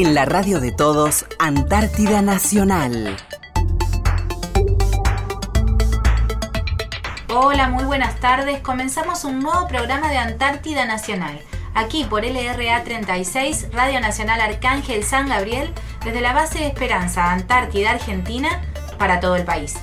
En la radio de todos, Antártida Nacional. Hola, muy buenas tardes. Comenzamos un nuevo programa de Antártida Nacional. Aquí por LRA 36, Radio Nacional Arcángel San Gabriel, desde la base de Esperanza, Antártida, Argentina, para todo el país.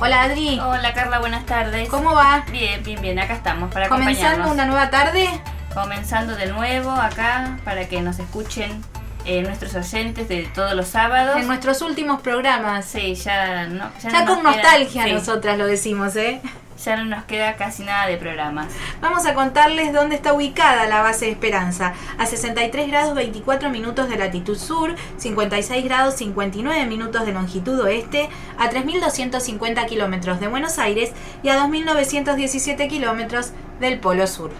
Hola Adri. Hola Carla, buenas tardes. ¿Cómo va? Bien, bien, bien, acá estamos para ¿Comenzando acompañarnos. una nueva tarde? Comenzando de nuevo acá para que nos escuchen eh, nuestros oyentes de todos los sábados. En nuestros últimos programas. Sí, ya no. Ya, no con nos queda- nostalgia sí, nosotras lo decimos, ¿eh? Ya no nos queda casi nada de programas. Vamos a contarles dónde está ubicada la base de Esperanza. A 63 grados 24 minutos de latitud sur, 56 grados 59 minutos de longitud oeste, a 3.250 kilómetros de Buenos Aires y a 2.917 kilómetros del Polo Sur.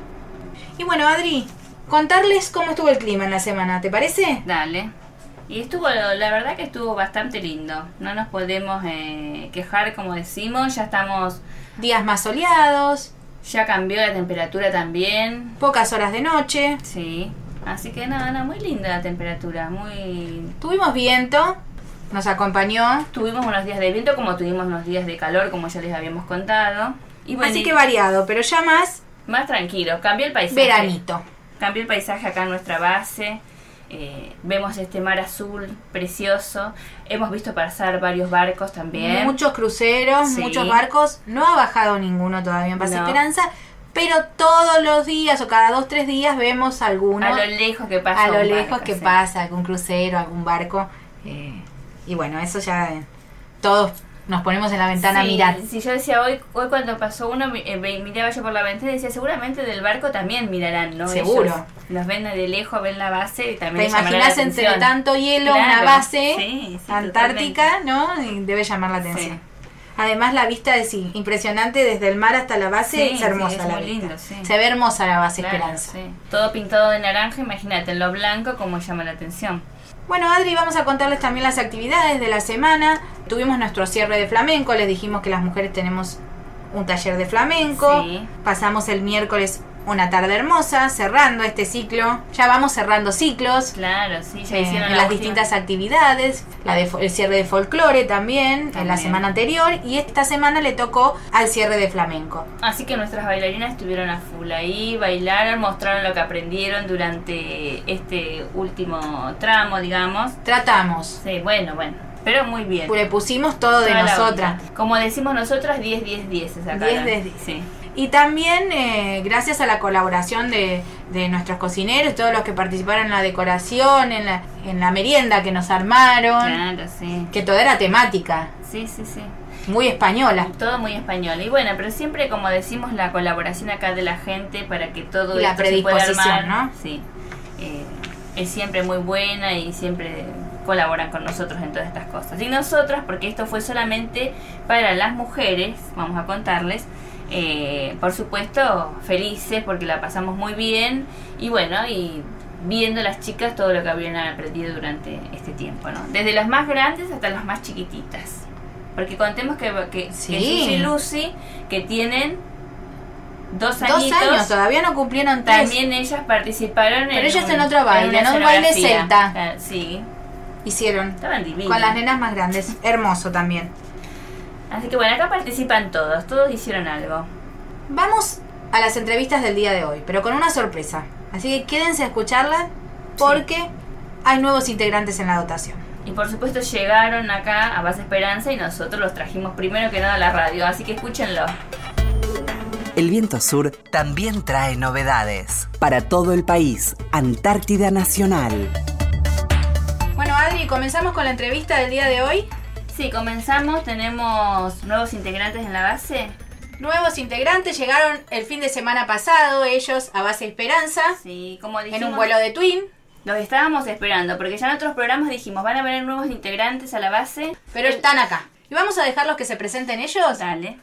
Y bueno, Adri, contarles cómo estuvo el clima en la semana, ¿te parece? Dale. Y estuvo, la verdad que estuvo bastante lindo. No nos podemos eh, quejar, como decimos. Ya estamos, Días más soleados, ya cambió la temperatura también. pocas horas de noche, Sí. Así que nada, nada, muy linda la temperatura. Muy tuvimos viento, nos acompañó, Tuvimos unos días de viento como tuvimos unos días de calor, como ya les habíamos contado. Y bueno, así que variado, pero ya más más tranquilo. Cambió el paisaje. veranito. Cambió el paisaje acá en nuestra base. Eh, vemos este mar azul precioso. Hemos visto pasar varios barcos también. Muchos cruceros, Sí. muchos barcos. No ha bajado ninguno todavía en Paz No. Esperanza, pero todos los días o cada dos, tres días vemos alguno. a lo lejos que pasa. a lo lejos barco, que sí. pasa, algún crucero, algún barco. eh, y bueno, eso ya eh, todos nos ponemos en la ventana Sí, a mirar. Si yo decía hoy, hoy cuando pasó uno, eh, miraba yo por la ventana y decía, seguramente del barco también mirarán, ¿no? Seguro. Ellos los ven de lejos, ven la base y ¿Te también la imaginas entre tanto hielo Claro, una base sí, sí, antártica, totalmente. ¿no? Y debe llamar la atención. Además la vista es sí, impresionante desde el mar hasta la base, es hermosa es la muy vista. lindo. Se ve hermosa la base Claro, Esperanza. Todo pintado de naranja, imagínate, en lo blanco como llama la atención. Bueno, Adri, vamos a contarles también las actividades de la semana. Tuvimos nuestro cierre de flamenco, les dijimos que las mujeres tenemos un taller de flamenco. Sí. Pasamos el miércoles una tarde hermosa, cerrando este ciclo. Ya vamos cerrando ciclos. Claro, sí, ya eh, hicieron la las última- distintas actividades, la de el cierre de folclore también, en la semana anterior y esta semana le tocó al cierre de flamenco. Así que nuestras bailarinas estuvieron a full ahí, bailaron, mostraron lo que aprendieron durante este último tramo, digamos. Tratamos, Sí, bueno, bueno, pero muy bien. le pusimos todo de Toda nosotras. Como decimos nosotras, 10, 10, 10 es acá. 10, ¿no? 10, 10. Sí. Y también eh, gracias a la colaboración de, de nuestros cocineros, todos los que participaron en la decoración, en la, en la merienda que nos armaron, Claro, sí. que toda era temática, Sí, sí, sí. muy española. Todo muy español. Y bueno, pero siempre, como decimos, la colaboración acá de la gente para que todo Y la esto se pueda predisposición, armar, ¿no? Sí. Eh, es siempre muy buena y siempre colaboran con nosotros en todas estas cosas. Y nosotras, porque esto fue solamente para las mujeres, vamos a contarles, eh, por supuesto, felices porque la pasamos muy bien y bueno, y viendo las chicas todo lo que habían aprendido durante este tiempo, ¿no? Desde las más grandes hasta las más chiquititas. Porque contemos que, que, Sí. que Susi y Lucy, que tienen dos Dos añitos, años, todavía no cumplieron tres. también ellas participaron Pero en ellas un- en otro baile, ¿no? Un baile celta. Ah, Sí, Hicieron estaban divinas. con las nenas más grandes. Hermoso también. Así que bueno, acá participan todos, todos hicieron algo. Vamos a las entrevistas del día de hoy, pero con una sorpresa. Así que quédense a escucharla porque hay nuevos integrantes en la dotación. Y por supuesto llegaron acá a Base Esperanza y nosotros los trajimos primero que nada a la radio, así que escúchenlo. El viento sur también trae novedades. Para todo el país, Antártida Nacional. Bueno, Adri, comenzamos con la entrevista del día de hoy. Sí, comenzamos, tenemos nuevos integrantes en la base. Nuevos integrantes llegaron el fin de semana pasado, ellos a Base Esperanza, Sí, como dijimos, en un vuelo de Twin, los estábamos esperando, porque ya en otros programas dijimos, van a venir nuevos integrantes a la base. pero están acá. Y vamos a dejarlos que se presenten ellos. Dale.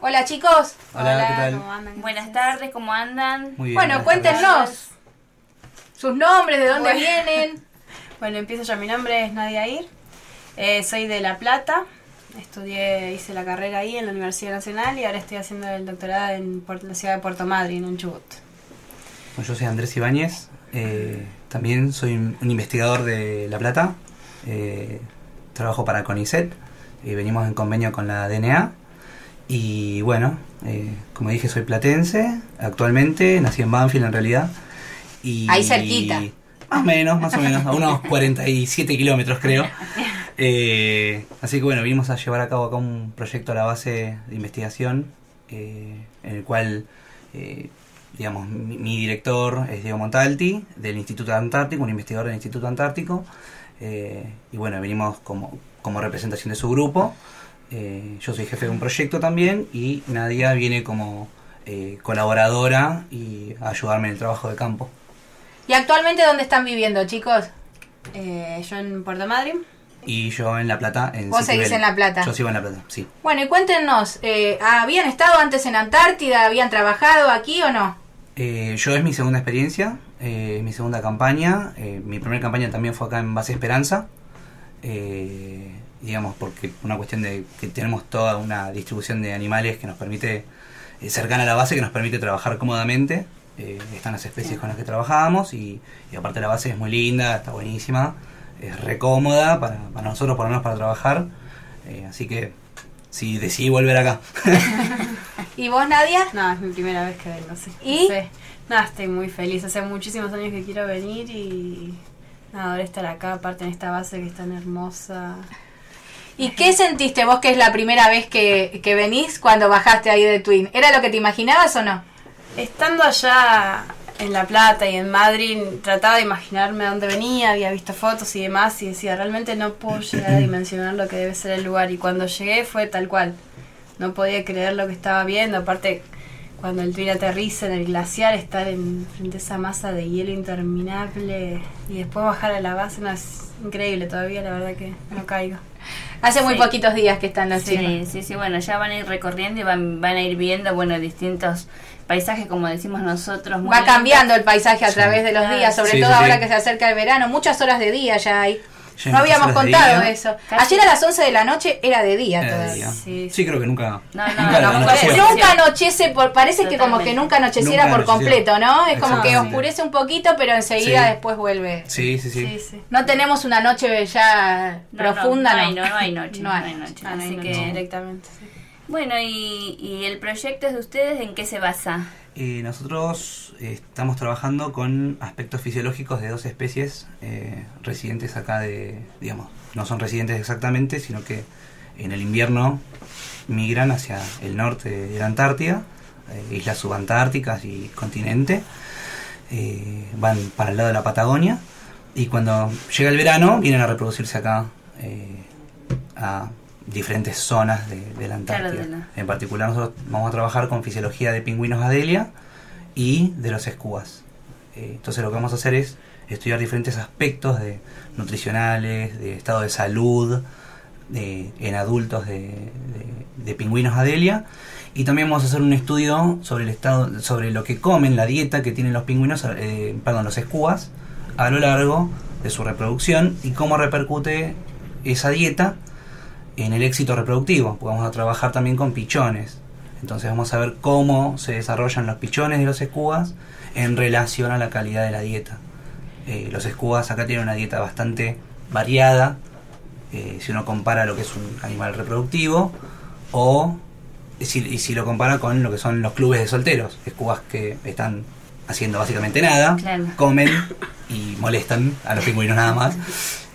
Hola chicos. Hola, ¿qué tal? ¿cómo andan? Buenas tardes, ¿cómo andan? Muy bien. Bueno, cuéntenos sus nombres, de dónde Bueno. vienen. Bueno, empiezo yo. Mi nombre es Nadia Ir. Eh, soy de La Plata. Estudié, hice la carrera ahí en la Universidad Nacional y ahora estoy haciendo el doctorado en la ciudad de Puerto Madryn, en Chubut. Bueno, yo soy Andrés Ibáñez, Eh, también soy un, un investigador de La Plata. Eh, trabajo para CONICET. y venimos en convenio con la DNA. Y bueno, eh, como dije, soy platense. Actualmente nací en Banfield en realidad. Y, Ahí cerquita. Más o menos, más o menos. A unos 47 kilómetros creo. Eh, así que bueno, vinimos a llevar a cabo acá un proyecto a la base de investigación eh, en el cual, eh, digamos, mi, director es Diego Montalti del Instituto Antártico, un investigador del Instituto Antártico. eh, y bueno, venimos como, representación de su grupo. Eh, yo soy jefe de un proyecto también y Nadia viene como colaboradora y a ayudarme en el trabajo de campo. ¿Y actualmente dónde están viviendo, chicos? Yo en Puerto Madryn. Y yo en La Plata. En Vos seguís en La Plata. Yo sigo en La Plata, sí. Bueno, y cuéntenos, eh, ¿habían estado antes en Antártida? ¿Habían trabajado aquí o no? Eh, yo es mi segunda experiencia, eh, mi segunda campaña. Eh, mi primera campaña también fue acá en Base Esperanza. Eh, digamos, porque una cuestión de que tenemos toda una distribución de animales que nos permite, eh, cercana a la base, que nos permite trabajar cómodamente. Eh, están las especies con las que trabajamos y, y aparte la base es muy linda, está buenísima, es recómoda para, para nosotros, por lo menos para trabajar. Eh, así que sí, decidí volver acá. ¿Y vos, Nadia? No, es mi primera vez que vengo, sí. ¿Y? No sé. Estoy muy feliz. Hace muchísimos años que quiero venir y nada, ahora estar acá, aparte en esta base que es tan hermosa. ¿Y qué sentiste vos que es la primera vez que, que venís cuando bajaste ahí de Twin? ¿Era lo que te imaginabas o no? Estando allá en La Plata y en Madrid, trataba de imaginarme a dónde venía, había visto fotos y demás, y decía, realmente no puedo llegar a dimensionar lo que debe ser el lugar. Y cuando llegué fue tal cual. No podía creer lo que estaba viendo. Aparte, cuando el tren aterriza en el glaciar, estar en frente a esa masa de hielo interminable y después bajar a la base, no, es increíble todavía, la verdad que no caigo. Hace muy Sí. poquitos días que están los Sí, chicos. sí, sí, bueno, ya van a ir recorriendo y van, van a ir viendo, bueno, distintos paisajes, como decimos nosotros. muy Va cambiando el paisaje a Sí. través de los días, sobre Sí, todo sí, sí. ahora que se acerca el verano. Muchas horas de día ya hay. Ya No habíamos contado eso. Casi. Ayer a las 11 de la noche era de día Era de todavía. día. Sí, Sí, creo que nunca. No, no, nunca no, anocheció. no, Nunca anochece, por, parece que como que nunca anocheciera Nunca por completo, ¿no? Es como que oscurece un poquito, pero enseguida Sí. después vuelve. Sí, sí, sí. sí, sí. No tenemos una noche ya No, profunda, no, no. no, hay, no, no hay noche. No hay. noche. No, Así no, que, directamente. Bueno, y, y el proyecto es de ustedes, ¿en qué se basa? Eh, nosotros eh, estamos trabajando con aspectos fisiológicos de dos especies eh, residentes acá de, digamos, no son residentes exactamente, sino que en el invierno migran hacia el norte de la Antártida, eh, islas subantárticas y continente, eh, van para el lado de la Patagonia y cuando llega el verano vienen a reproducirse acá a diferentes zonas de, de la Claro, Antártida. de la- En particular nosotros vamos a trabajar con fisiología de pingüinos Adelia y de los escubas. Eh, entonces lo que vamos a hacer es estudiar diferentes aspectos de nutricionales, de estado de salud de- en adultos de, de- pingüinos Adelia y también vamos a hacer un estudio sobre el estado, sobre lo que comen, la dieta que tienen los pingüinos, eh, perdón, los escubas a lo largo de su reproducción y cómo repercute esa dieta en el éxito reproductivo, vamos a trabajar también con pichones. Entonces vamos a ver cómo se desarrollan los pichones de los escubas en relación a la calidad de la dieta. Eh, los escubas acá tienen una dieta bastante variada, eh, si uno compara lo que es un animal reproductivo, o si, si lo compara con lo que son los clubes de solteros, escubas que están haciendo básicamente nada, Claro. comen y molestan a los pingüinos nada más.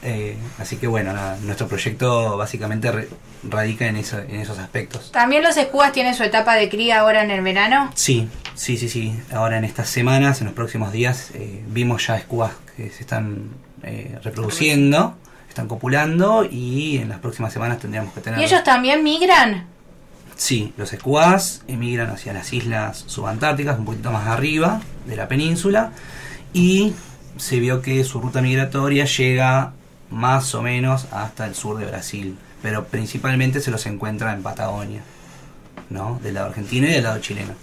Eh, así que bueno, nada, nuestro proyecto básicamente re- radica en, eso, en esos aspectos. ¿También los escubas tienen su etapa de cría ahora en el verano? Sí, sí, sí, sí. Ahora en estas semanas, en los próximos días, eh, vimos ya escubas que se están eh, reproduciendo, están copulando y en las próximas semanas tendríamos que tener... ¿Y ellos también migran? Sí, los escuas emigran hacia las islas subantárticas, un poquito más arriba de la península, y se vio que su ruta migratoria llega más o menos hasta el sur de Brasil, pero principalmente se los encuentra en Patagonia, ¿no? Del lado argentino y del lado chileno.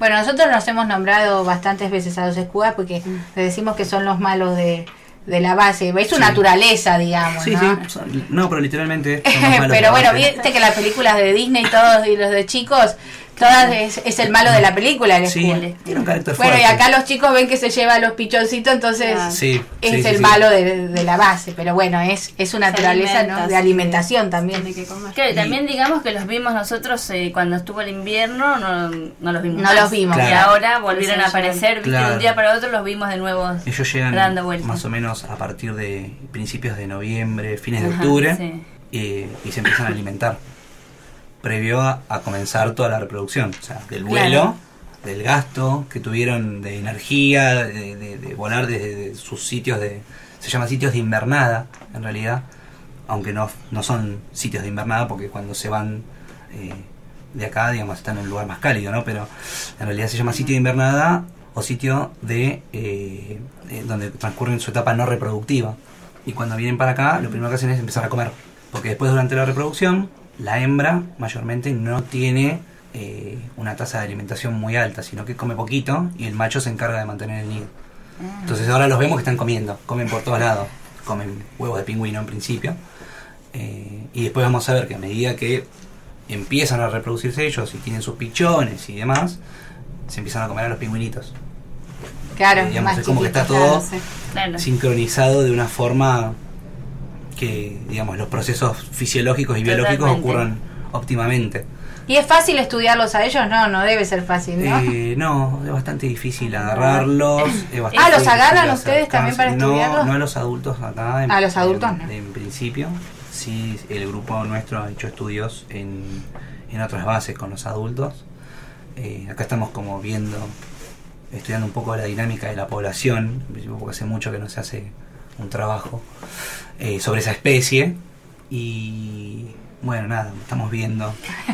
Bueno, nosotros nos hemos nombrado bastantes veces a los escubas porque le decimos que son los malos de, de la base. Es su Sí. naturaleza, digamos. Sí, ¿no? sí, no, pero literalmente... Pero bueno, base. viste que las películas de Disney todos y los de chicos Todas es, es el malo de la película, el Sí, tiene un carácter Bueno, y fuerte. acá los chicos ven que se lleva los pichoncitos, entonces Ah. Sí, es sí, el sí. malo de, de la base. Pero bueno, es, es su naturaleza alimenta, ¿no? de sí, alimentación también. Tiene que comer. Claro, y también digamos que los vimos nosotros eh, cuando estuvo el invierno, no, no los vimos. No más. los vimos. Y ahora volvieron a aparecer, viste, de un día para otro los vimos de nuevo. Ellos llegan Dando vueltas. más o menos a partir de principios de noviembre, fines de Ajá, octubre, sí. y, y se empiezan a alimentar. Previo a, a comenzar toda la reproducción. O sea, del vuelo, del gasto que tuvieron de energía, de, de- de volar desde de sus sitios de. Se llaman sitios de invernada, en realidad. Aunque no, no son sitios de invernada, porque cuando se van eh, de acá, digamos, están en un lugar más cálido, ¿no? Pero en realidad se llama sitio de invernada o sitio de eh, eh, donde transcurren su etapa no reproductiva. Y cuando vienen para acá, lo primero que hacen es empezar a comer. Porque después durante la reproducción, la hembra mayormente no tiene eh, una tasa de alimentación muy alta, sino que come poquito y el macho se encarga de mantener el nido. Entonces ahora los vemos que están comiendo, comen por todos lados, comen huevos de pingüino en principio. Eh, y después vamos a ver que a medida que empiezan a reproducirse ellos y tienen sus pichones y demás, se empiezan a comer a los pingüinitos. Claro, Eh, digamos, más es como que está todo claro, sincronizado de una forma que, digamos, los procesos fisiológicos y biológicos ocurran óptimamente. ¿Y es fácil estudiarlos a ellos? No, no debe ser fácil, ¿no? Eh, no, es bastante difícil agarrarlos. es bastante Ah, ¿los agarran ustedes también para No, estudiarlos? No a los adultos acá. En, A los adultos en, no. En principio, sí, el grupo nuestro ha hecho estudios en, en otras bases con los adultos. Eh, acá estamos como viendo, estudiando un poco la dinámica de la población, porque hace mucho que no se hace un trabajo eh, sobre esa especie. Y bueno, nada, estamos viendo.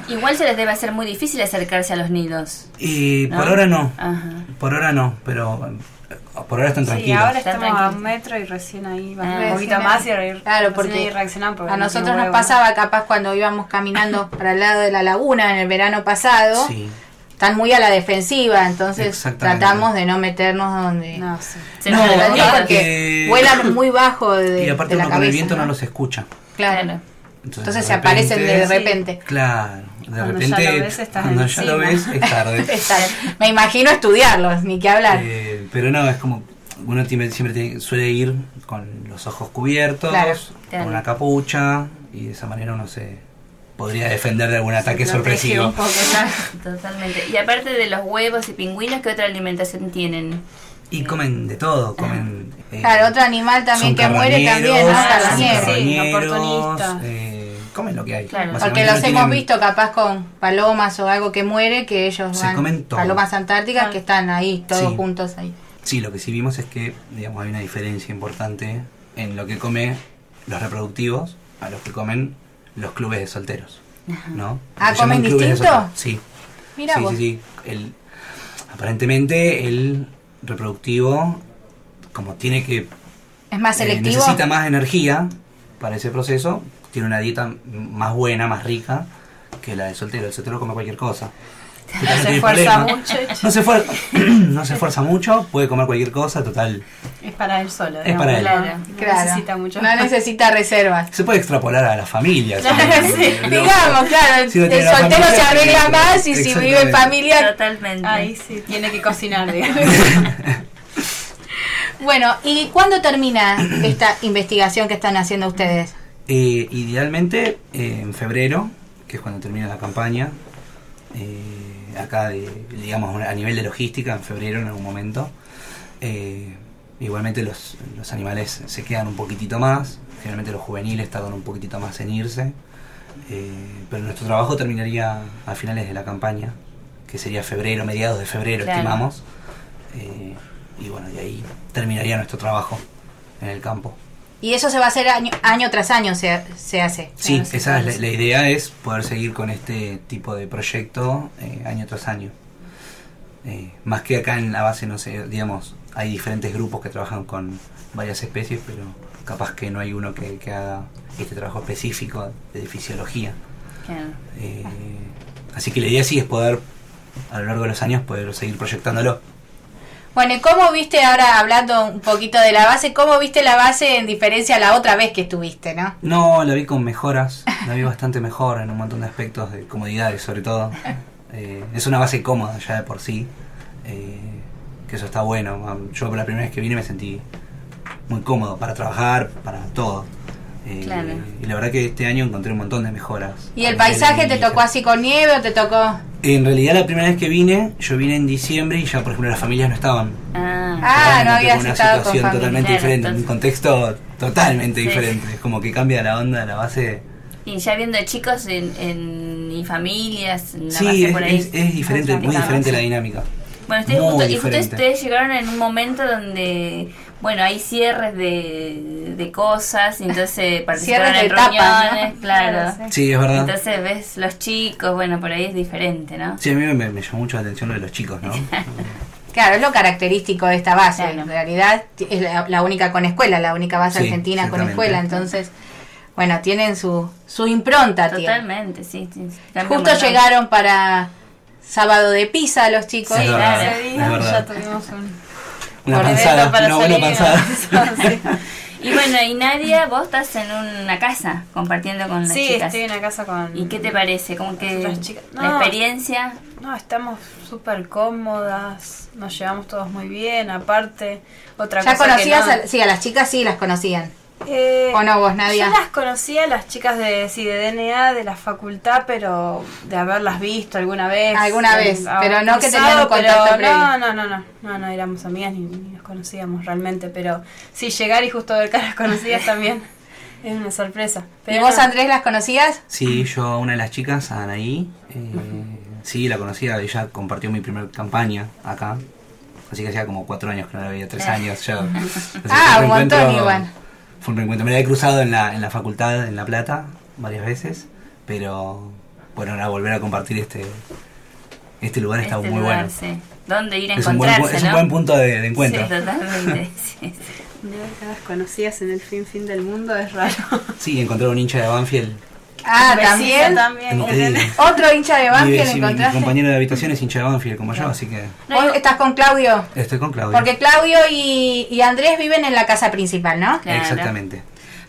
Igual se les debe hacer muy difícil acercarse a los nidos. Y ¿no? por ahora no. Ajá. Por ahora no, pero eh, por ahora están Sí, tranquilos. ahora Están estamos a un metro y recién ahí van Ah. un poquito más y Claro, porque reaccionan porque A no nosotros nos pasaba capaz cuando íbamos caminando para el lado de la laguna en el verano pasado, Sí, están muy a la defensiva, entonces tratamos de no meternos donde... No, sí. Se No, nos Porque vuelan muy bajo de, y aparte de la uno con el viento no, ¿no? los escucha. Claro. Entonces se aparecen de repente-. Claro, de Cuando repente ya lo ves, estás cuando ya lo ves es tarde. Me imagino estudiarlos, ni que hablar. Eh, pero no, es como uno tiene- siempre tiene- suele ir con los ojos cubiertos, Claro. Claro. con una capucha y de esa manera uno se podría defender de algún ataque sorpresivo. un poco. Totalmente. Y aparte de los huevos y pingüinos, ¿qué otra alimentación tienen? Y comen de todo, comen... eh, Claro, otro animal también que muere también, ¿no? carroñeros, eh, comen lo que hay. Claro. Porque los hemos visto capaz con palomas o algo que muere, que ellos Se van, comen todo. palomas antárticas Ah. que están ahí, todos Sí. juntos ahí. Sí, lo que sí vimos es que, digamos, hay una diferencia importante en lo que comen los reproductivos a los que comen los clubes de solteros, ¿no? Ah, ¿comen de distinto? Sí. Mira sí, vos. sí, sí. El, aparentemente el reproductivo, como tiene que Es más eh, selectivo. necesita más energía para ese proceso, tiene una dieta más buena, más rica que la del soltero. El soltero come cualquier cosa. También Se esfuerza mucho. No se, esfuer- no se esfuerza mucho, puede comer cualquier cosa, total. Es para él solo. Es para él. Claro. No Claro. necesita mucho. No necesita reservas. Se puede extrapolar a la familia. Claro, sí. Digamos, claro, Si no el soltero familia, se arregla más y si vive en familia. Totalmente. Ahí sí, tiene que cocinar, digamos. Bueno, ¿y cuándo termina esta investigación que están haciendo ustedes? Eh, idealmente eh, en febrero, que es cuando termina la campaña. Eh, acá, de, digamos, a nivel de logística, en febrero en algún momento. Eh, igualmente los, los animales se quedan un poquitito más. Generalmente los juveniles tardan un poquitito más en irse. eh, pero nuestro trabajo terminaría a finales de la campaña, que sería febrero, mediados de febrero, Claro. estimamos. Y bueno, de ahí terminaría nuestro trabajo en el campo. Y eso se va a hacer año, año tras año, se, se hace. Sí, sí, esa es la idea es poder seguir con este tipo de proyecto eh, año tras año. Eh, más que acá en la base, no sé, digamos, hay diferentes grupos que trabajan con varias especies, pero capaz que no hay uno que, que haga este trabajo específico de fisiología. Claro. Eh, así que la idea sí es poder, a lo largo de los años, poder seguir proyectándolo. Bueno, ¿y cómo viste ahora, hablando un poquito de la base, cómo viste la base en diferencia a la otra vez que estuviste, no? No, la vi con mejoras, la vi bastante mejor en un montón de aspectos de comodidades, sobre todo. Eh, es una base cómoda ya de por sí, eh, que eso está bueno. Yo la primera vez que vine me sentí muy cómodo para trabajar, para todo. Eh, Claro. Y la verdad que este año encontré un montón de mejoras. ¿Y el paisaje te tocó así con nieve o te tocó...? En realidad la primera vez que vine, yo vine en diciembre y ya por ejemplo las familias no estaban. Ah, Ah, no tocó una estado situación totalmente diferente, entonces- un contexto totalmente Sí. diferente. Es como que cambia la onda, la base. y ya viendo chicos en, en- y familias, en la Sí, base es, por ahí. es- es diferente, muy diferente la dinámica. Bueno, ustedes, justo, y ustedes llegaron en un momento donde, bueno, hay cierres de, de cosas, y entonces participaron en etapas, reuniones, ¿no? claro. Sí. Es verdad. Entonces ves los chicos, bueno, por ahí es diferente, ¿no? Sí, a mí me, me llamó mucho la atención lo de los chicos, ¿no? Claro, es lo característico de esta base. Claro. En realidad es la, la única con escuela, la única base Sí, argentina con escuela. Entonces, bueno, tienen su, su impronta. tienen. Totalmente, sí. sí, Justo montón. llegaron para sábado de pizza los chicos. Sí, claro. Ese es día ya tuvimos un Una por panzada, para una buena panzada. ¿no? Sí. Y bueno, y Nadia, vos estás en una casa compartiendo con las Sí, chicas. estoy en la casa con. ¿Y qué te parece? Como que Las chicas- la No. experiencia... No, estamos súper cómodas, nos llevamos todos muy bien. Aparte, otra ¿Ya cosa. conocías? que a- no- sí, a las chicas sí las conocían. Eh, ¿O no vos, Nadia? Yo las conocía, las chicas de, sí, de DNA, de la facultad, pero de haberlas visto alguna vez. Alguna vez, pero no que tenían un contacto previo. No, no, no, no, no, no éramos amigas ni, ni nos conocíamos realmente, pero sí, llegar y justo ver caras conocidas también es una sorpresa. ¿Y Pero vos, no. Andrés, las conocías? Sí, yo a una de las chicas, a Anaí, eh, sí, la conocía, ella compartió mi primer campaña acá. Así que hacía como cuatro años que no la veía, tres años que Ah, un montón igual. Fue un reencuentro. Me la he cruzado en la, en la facultad, en La Plata, varias veces. Pero bueno, ahora volver a compartir este, este lugar está este muy lugar, bueno. sí. ¿Dónde ir a Es un, buen, encontrarse, pu- es un no? buen punto de, de encuentro. Sí, totalmente. sí, sí. Ver caras conocidas en el fin fin del mundo es raro. Sí, encontrar un hincha de Banfield. Ah, también. también. no digo. Otro hincha de Mi, Banfield mi encontraste. compañero de habitación es hincha de Banfield como yo, así que ¿Vos estás con Claudio? estoy con Claudia. Porque Claudio y, y Andrés viven en la casa principal, ¿no? Claro. Exactamente.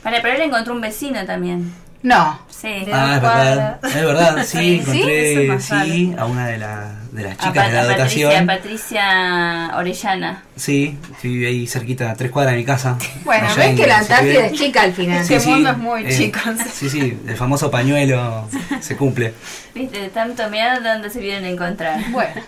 Para, pero él encontró un vecino también. No. Sí. De- Ah, es verdad. Es verdad, sí, Sí, encontré más sí, a una de, la- de las chicas de la a Patricia, dotación. Patricia Orellana. Sí, sí, vive ahí cerquita, a tres cuadras de mi casa. Bueno, ves en que la. Antártida es chica al final. Sí. Este mundo es muy chico. Sí, sí, el famoso pañuelo se cumple. Viste, de tanto mirar dónde se vienen a encontrar. Bueno,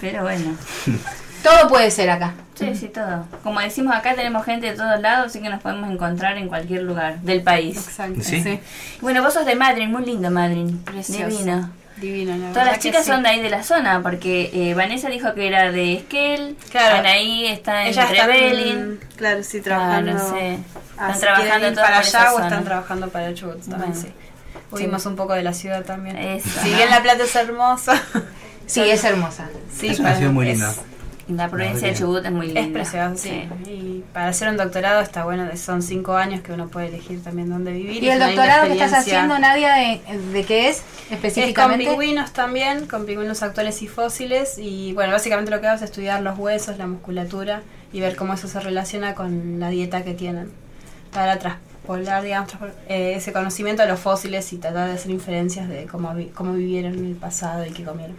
Pero bueno. todo puede ser acá. Sí, sí, todo. Como decimos acá, tenemos gente de todos lados, así que nos podemos encontrar en cualquier lugar del país. Exacto. ¿Sí? Sí. Bueno, vos sos de Madrid, muy lindo Madrid. Precioso. Divino. Divino, la Todas las chicas sí. son de ahí de la zona, porque eh, Vanessa dijo que era de Esquel, Claro. Anaí está en Trevelin. están, claro, sí, Ah, trabajando. no sé. Ah, Están si trabajando todas para allá o zona. están trabajando para el Chubut también, Bueno. sí. Huimos un poco de la ciudad también. Eso. Si bien La Plata es hermosa, Sí, es hermosa. sí, Es una para- ciudad muy es- linda. La provincia de Chubut es muy linda. Es preciosa, sí. Y para hacer un doctorado está bueno, son cinco años que uno puede elegir también dónde vivir. ¿Y el doctorado que estás experiencia. haciendo, Nadia, de, de qué es Es con específicamente? pingüinos también, con pingüinos actuales y fósiles. Y bueno, básicamente lo que hago es estudiar los huesos, la musculatura y ver cómo eso se relaciona con la dieta que tienen. Para traspolar, digamos, eh, ese conocimiento de los fósiles y tratar de hacer inferencias de cómo, vi- cómo vivieron en el pasado y qué comieron.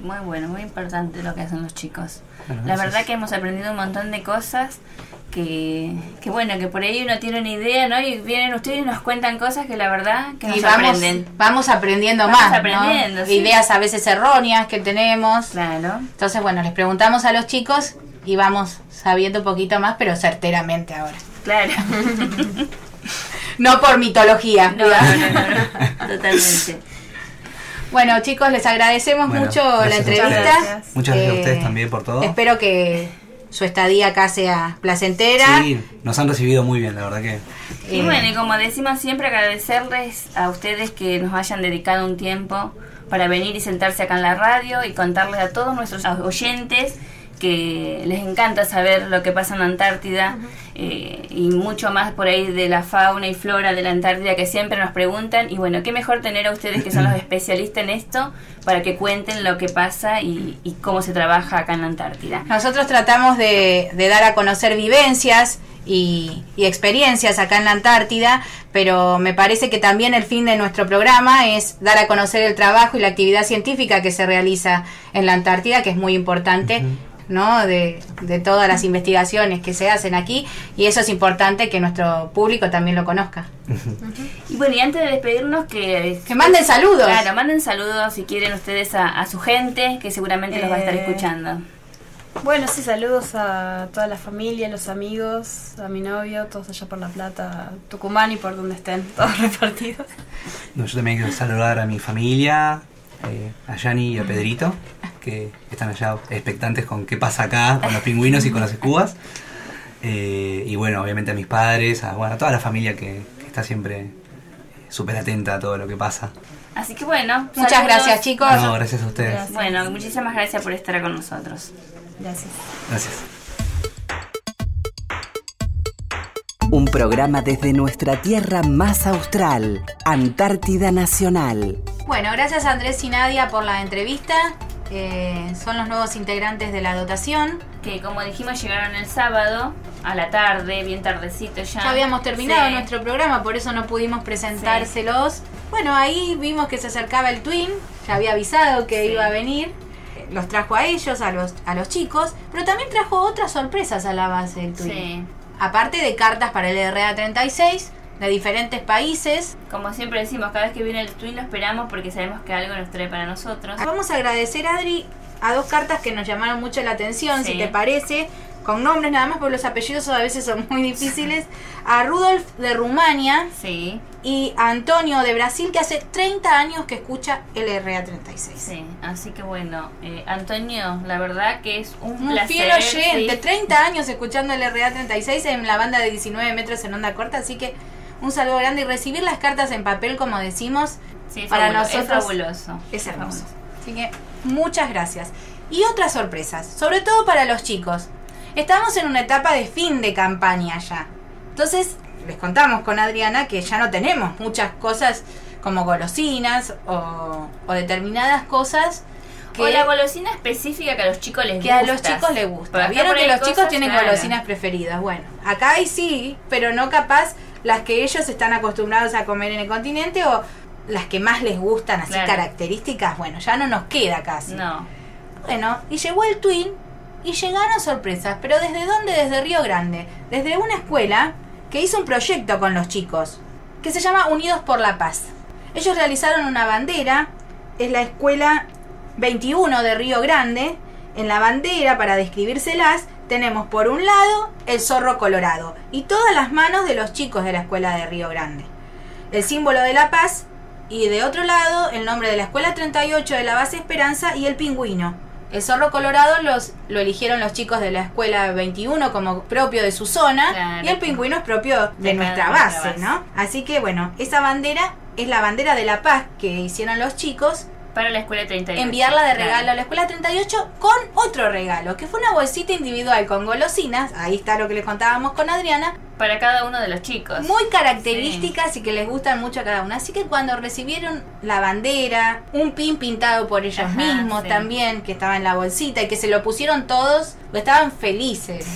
Muy bueno, muy importante lo que hacen los chicos. Bueno, la gracias. verdad que hemos aprendido un montón de cosas que, que bueno, que por ahí uno tiene una idea, ¿no? Y vienen ustedes y nos cuentan cosas que la verdad que nos y vamos, aprenden. vamos aprendiendo Vamos más, ¿no? aprendiendo, sí. Ideas a veces erróneas que tenemos. Claro. Entonces, bueno, les preguntamos a los chicos y vamos sabiendo un poquito más, pero certeramente ahora. Claro. No por mitología. No, no, no, no, no. Totalmente. Bueno, chicos, les agradecemos Bueno, mucho la gracias entrevista. ustedes. Muchas gracias a Eh, ustedes también por todo. Espero que su estadía acá sea placentera. Sí, nos han recibido muy bien, la verdad que. Y Eh, bueno, y como decimos siempre, agradecerles a ustedes que nos hayan dedicado un tiempo para venir y sentarse acá en la radio y contarles a todos nuestros oyentes que les encanta saber lo que pasa en la Antártida eh, y mucho más por ahí de la fauna y flora de la Antártida que siempre nos preguntan. Y bueno, qué mejor tener a ustedes que son los especialistas en esto para que cuenten lo que pasa y, y cómo se trabaja acá en la Antártida. Nosotros tratamos de, de dar a conocer vivencias y, y experiencias acá en la Antártida, pero me parece que también el fin de nuestro programa es dar a conocer el trabajo y la actividad científica que se realiza en la Antártida, que es muy importante. ¿No? De, de todas las investigaciones que se hacen aquí y eso es importante que nuestro público también lo conozca. Y bueno, y antes de despedirnos, que... Que manden saludos. Claro, manden saludos si quieren ustedes a, a su gente, que seguramente los va a estar Eh, escuchando. Bueno, sí, saludos a toda la familia, los amigos, a mi novio, todos allá por La Plata, Tucumán y por donde estén, todos repartidos. No, yo también quiero saludar a mi familia, eh, a Yani y a Pedrito, que están allá expectantes con qué pasa acá, con los pingüinos y con las escubas. Eh, y bueno, obviamente a mis padres, a, bueno, a toda la familia que, que está siempre eh, súper atenta a todo lo que pasa. Así que bueno. Muchas saludos. gracias chicos. No, gracias a ustedes. Gracias. Bueno, muchísimas gracias por estar con nosotros. Gracias. Gracias. Un programa desde nuestra tierra más austral, Antártida Nacional. Bueno, gracias Andrés y Nadia por la entrevista. Eh, son los nuevos integrantes de la dotación. Que como dijimos, llegaron el sábado a la tarde, bien tardecito ya. Ya habíamos terminado Sí. nuestro programa, por eso no pudimos presentárselos. Bueno, ahí vimos que se acercaba el Twin, ya había avisado que Sí. iba a venir. Los trajo a ellos, a los, a los chicos, pero también trajo otras sorpresas a la base del Twin. Sí. Aparte de cartas para el RA36 de diferentes países. Como siempre decimos, cada vez que viene el Twin lo esperamos porque sabemos que algo nos trae para nosotros. Vamos a agradecer, Adri, a dos cartas que nos llamaron mucho la atención, Sí. si te parece, con nombres nada más, porque los apellidos a veces son muy difíciles. A Rudolf de Rumania Sí, y a Antonio de Brasil, que hace 30 años que escucha el RA36. sí. Así que bueno, eh, Antonio, la verdad que es un, Un placer. fiel oyente, sí. 30 años escuchando el RA36 en la banda de 19 metros en onda corta, así que un saludo grande y recibir las cartas en papel, como decimos, Sí, para nosotros es fabuloso. es hermoso. fabuloso. Así que muchas gracias. Y otras sorpresas, sobre todo para los chicos. Estamos en una etapa de fin de campaña ya. Entonces, les contamos con Adriana que ya no tenemos muchas cosas como golosinas o, o determinadas cosas que, O la golosina específica que a los chicos les que gusta. a los chicos les gusta. Vieron que los chicos tienen claro. golosinas preferidas. Bueno, acá hay sí, pero no capaz las que ellos están acostumbrados a comer en el continente o las que más les gustan, así Claro. características. Bueno, ya no nos queda casi. No. Bueno, y llegó el Twin y llegaron sorpresas. ¿Pero desde dónde? Desde Río Grande. Desde una escuela que hizo un proyecto con los chicos que se llama Unidos por la Paz. Ellos realizaron una bandera. Es la escuela 21 de Río Grande. En la bandera, para describírselas, tenemos por un lado el zorro colorado y todas las manos de los chicos de la escuela de Río Grande. El símbolo de la paz y de otro lado el nombre de la escuela 38 de la base Esperanza y el pingüino. El zorro colorado los, lo eligieron los chicos de la escuela 21 como propio de su zona Claro. y el pingüino es propio de, De nuestra base, nuestra base. ¿no? Así que bueno, esa bandera es la bandera de la paz que hicieron los chicos Para la escuela 38. enviarla de Claro. regalo a la escuela 38 con otro regalo, que fue una bolsita individual con golosinas, ahí está lo que les contábamos con Adriana, Para cada uno de los chicos. muy características y que les gustan mucho a cada una. Así que cuando recibieron la bandera, un pin pintado por ellos Ajá, mismos sí. también, que estaba en la bolsita y que se lo pusieron todos, estaban felices.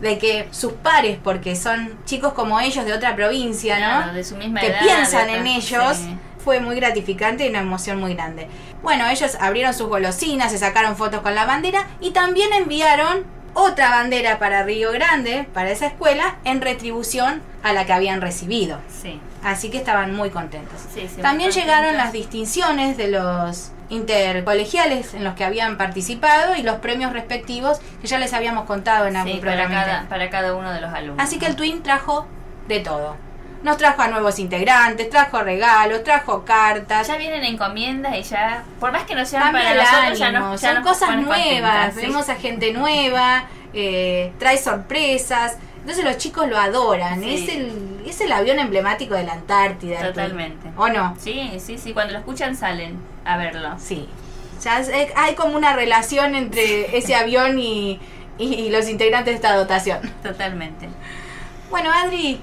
De que sus pares, porque son chicos como ellos de otra provincia, Claro, ¿no? de su misma que edad, piensan en ellos, sí. Fue muy gratificante y una emoción muy grande. Bueno, ellos abrieron sus golosinas, se sacaron fotos con la bandera y también enviaron otra bandera para Río Grande, para esa escuela, en retribución a la que habían recibido. Sí. Así que estaban muy contentos. Sí, sí, También muy llegaron contentos. las distinciones de los intercolegiales en los que habían participado y los premios respectivos que ya les habíamos contado en algún Sí, para programa. cada, para cada uno de los alumnos. Así que el Twin trajo de todo. Nos trajo a nuevos integrantes, trajo regalos, trajo cartas. Ya vienen encomiendas y ya, por más que no sean Cambia para nosotros, ya nos ya son nos cosas nuevas, sí. vemos a gente nueva, eh, trae sorpresas. Entonces los chicos lo adoran. Sí. Es, el, es el avión emblemático de la Antártida. Totalmente. ¿O no? Sí, sí, sí, cuando lo escuchan salen a verlo. Sí. Ya es- eh, hay como una relación entre ese avión y, y los integrantes de esta dotación. Totalmente. Bueno, Adri,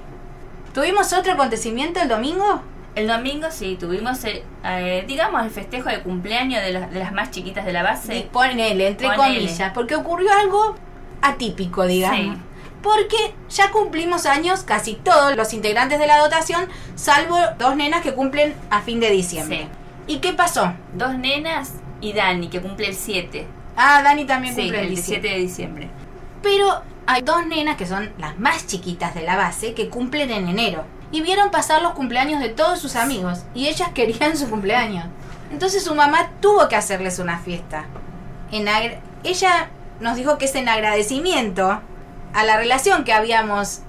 ¿tuvimos otro acontecimiento el domingo? El domingo sí, tuvimos, el, eh, digamos, el festejo de cumpleaños de, las- de las más chiquitas de la base. Ponele, entre Ponele. comillas, porque ocurrió algo atípico, digamos. Sí. Porque ya cumplimos años casi todos los integrantes de la dotación, salvo dos nenas que cumplen a fin de diciembre. Sí. ¿Y qué pasó? Dos nenas y Dani, que cumple el 7. Ah, Dani también Sí, cumple el el 17 17. de diciembre. Pero hay dos nenas que son las más chiquitas de la base que cumplen en enero. Y vieron pasar los cumpleaños de todos sus amigos. Y ellas querían su cumpleaños. Entonces su mamá tuvo que hacerles una fiesta. En ella nos dijo que es en agradecimiento a la relación que habíamos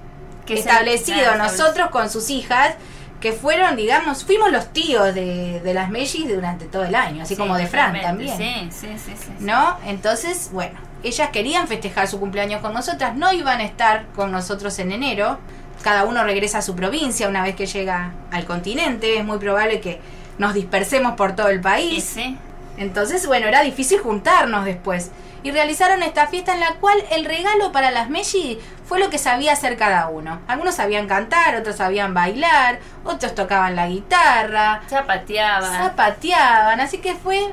Que se- establecido claro, nosotros con sus hijas, que fueron, digamos, fuimos los tíos de, de las Mellis durante todo el año, así Sí, como de Fran también. Sí, sí, sí, sí. ¿No? Entonces, bueno, ellas querían festejar su cumpleaños con nosotras, no iban a estar con nosotros en enero. Cada uno regresa a su provincia una vez que llega al continente. Es muy probable que nos dispersemos por todo el país. sí. Entonces, bueno, era difícil juntarnos después. Y realizaron esta fiesta en la cual el regalo para las Meji fue lo que sabía hacer cada uno. Algunos sabían cantar, otros sabían bailar, otros tocaban la guitarra, Zapateaba. zapateaban, así que fue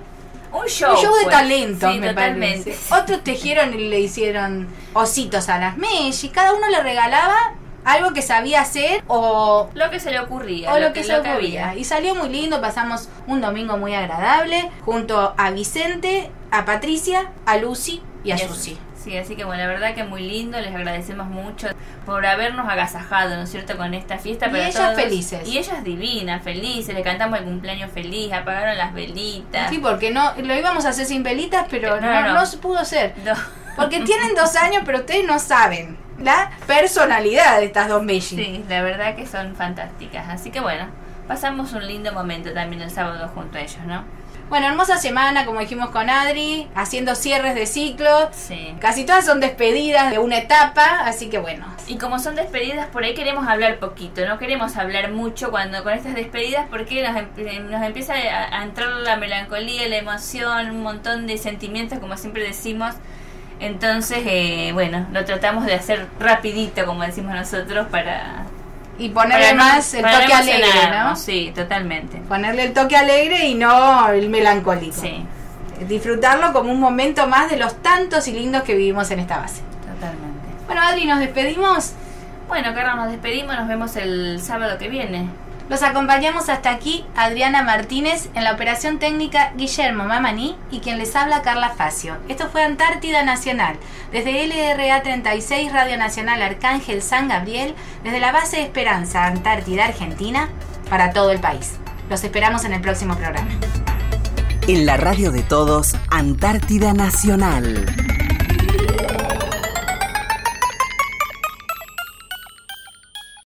un show. un show de fue. talentos, Sí, me totalmente. parece. Otros tejieron y le hicieron ositos a las Meji. Cada uno le regalaba algo que sabía hacer o, Lo que se le ocurría. o lo que se lo que ocurría. Y salió muy lindo, pasamos un domingo muy agradable junto a Vicente, a Patricia, a Lucy y a Y Susi. Sí, así que bueno, la verdad que muy lindo, les agradecemos mucho por habernos agasajado, ¿no es cierto?, con esta fiesta. Y para ellas todos. felices. Y ellas divinas, felices, le cantamos el cumpleaños feliz, apagaron las velitas. Sí, porque no lo íbamos a hacer sin velitas, pero No, no, no, no pudo hacer. No. Porque tienen dos años, pero ustedes no saben la personalidad de estas dos Meji. Sí, la verdad que son fantásticas. Así que bueno, pasamos un lindo momento también el sábado junto a ellos, ¿no? Bueno, hermosa semana, como dijimos con Adri, haciendo cierres de ciclo. Sí. Casi todas son despedidas de una etapa, así que bueno. Y como son despedidas, por ahí queremos hablar poquito, no queremos hablar mucho cuando con estas despedidas porque nos, em- nos empieza a, a entrar la melancolía, la emoción, un montón de sentimientos, como siempre decimos. Entonces, eh, bueno, lo tratamos de hacer rapidito, como decimos nosotros, para... Y ponerle más el toque alegre, ¿no? Sí, totalmente. Ponerle el toque alegre y no el melancólico. Sí, Disfrutarlo como un momento más de los tantos y lindos que vivimos en esta base. totalmente. Bueno, Adri, nos despedimos. Bueno, Carlos, nos despedimos, nos vemos el sábado que viene. Los acompañamos hasta aquí Adriana Martínez en la operación técnica Guillermo Mamani y quien les habla Carla Facio. Esto fue Antártida Nacional, desde LRA 36 Radio Nacional Arcángel San Gabriel, desde la base Esperanza Antártida Argentina, para todo el país. Los esperamos en el próximo programa. En la radio de todos, Antártida Nacional.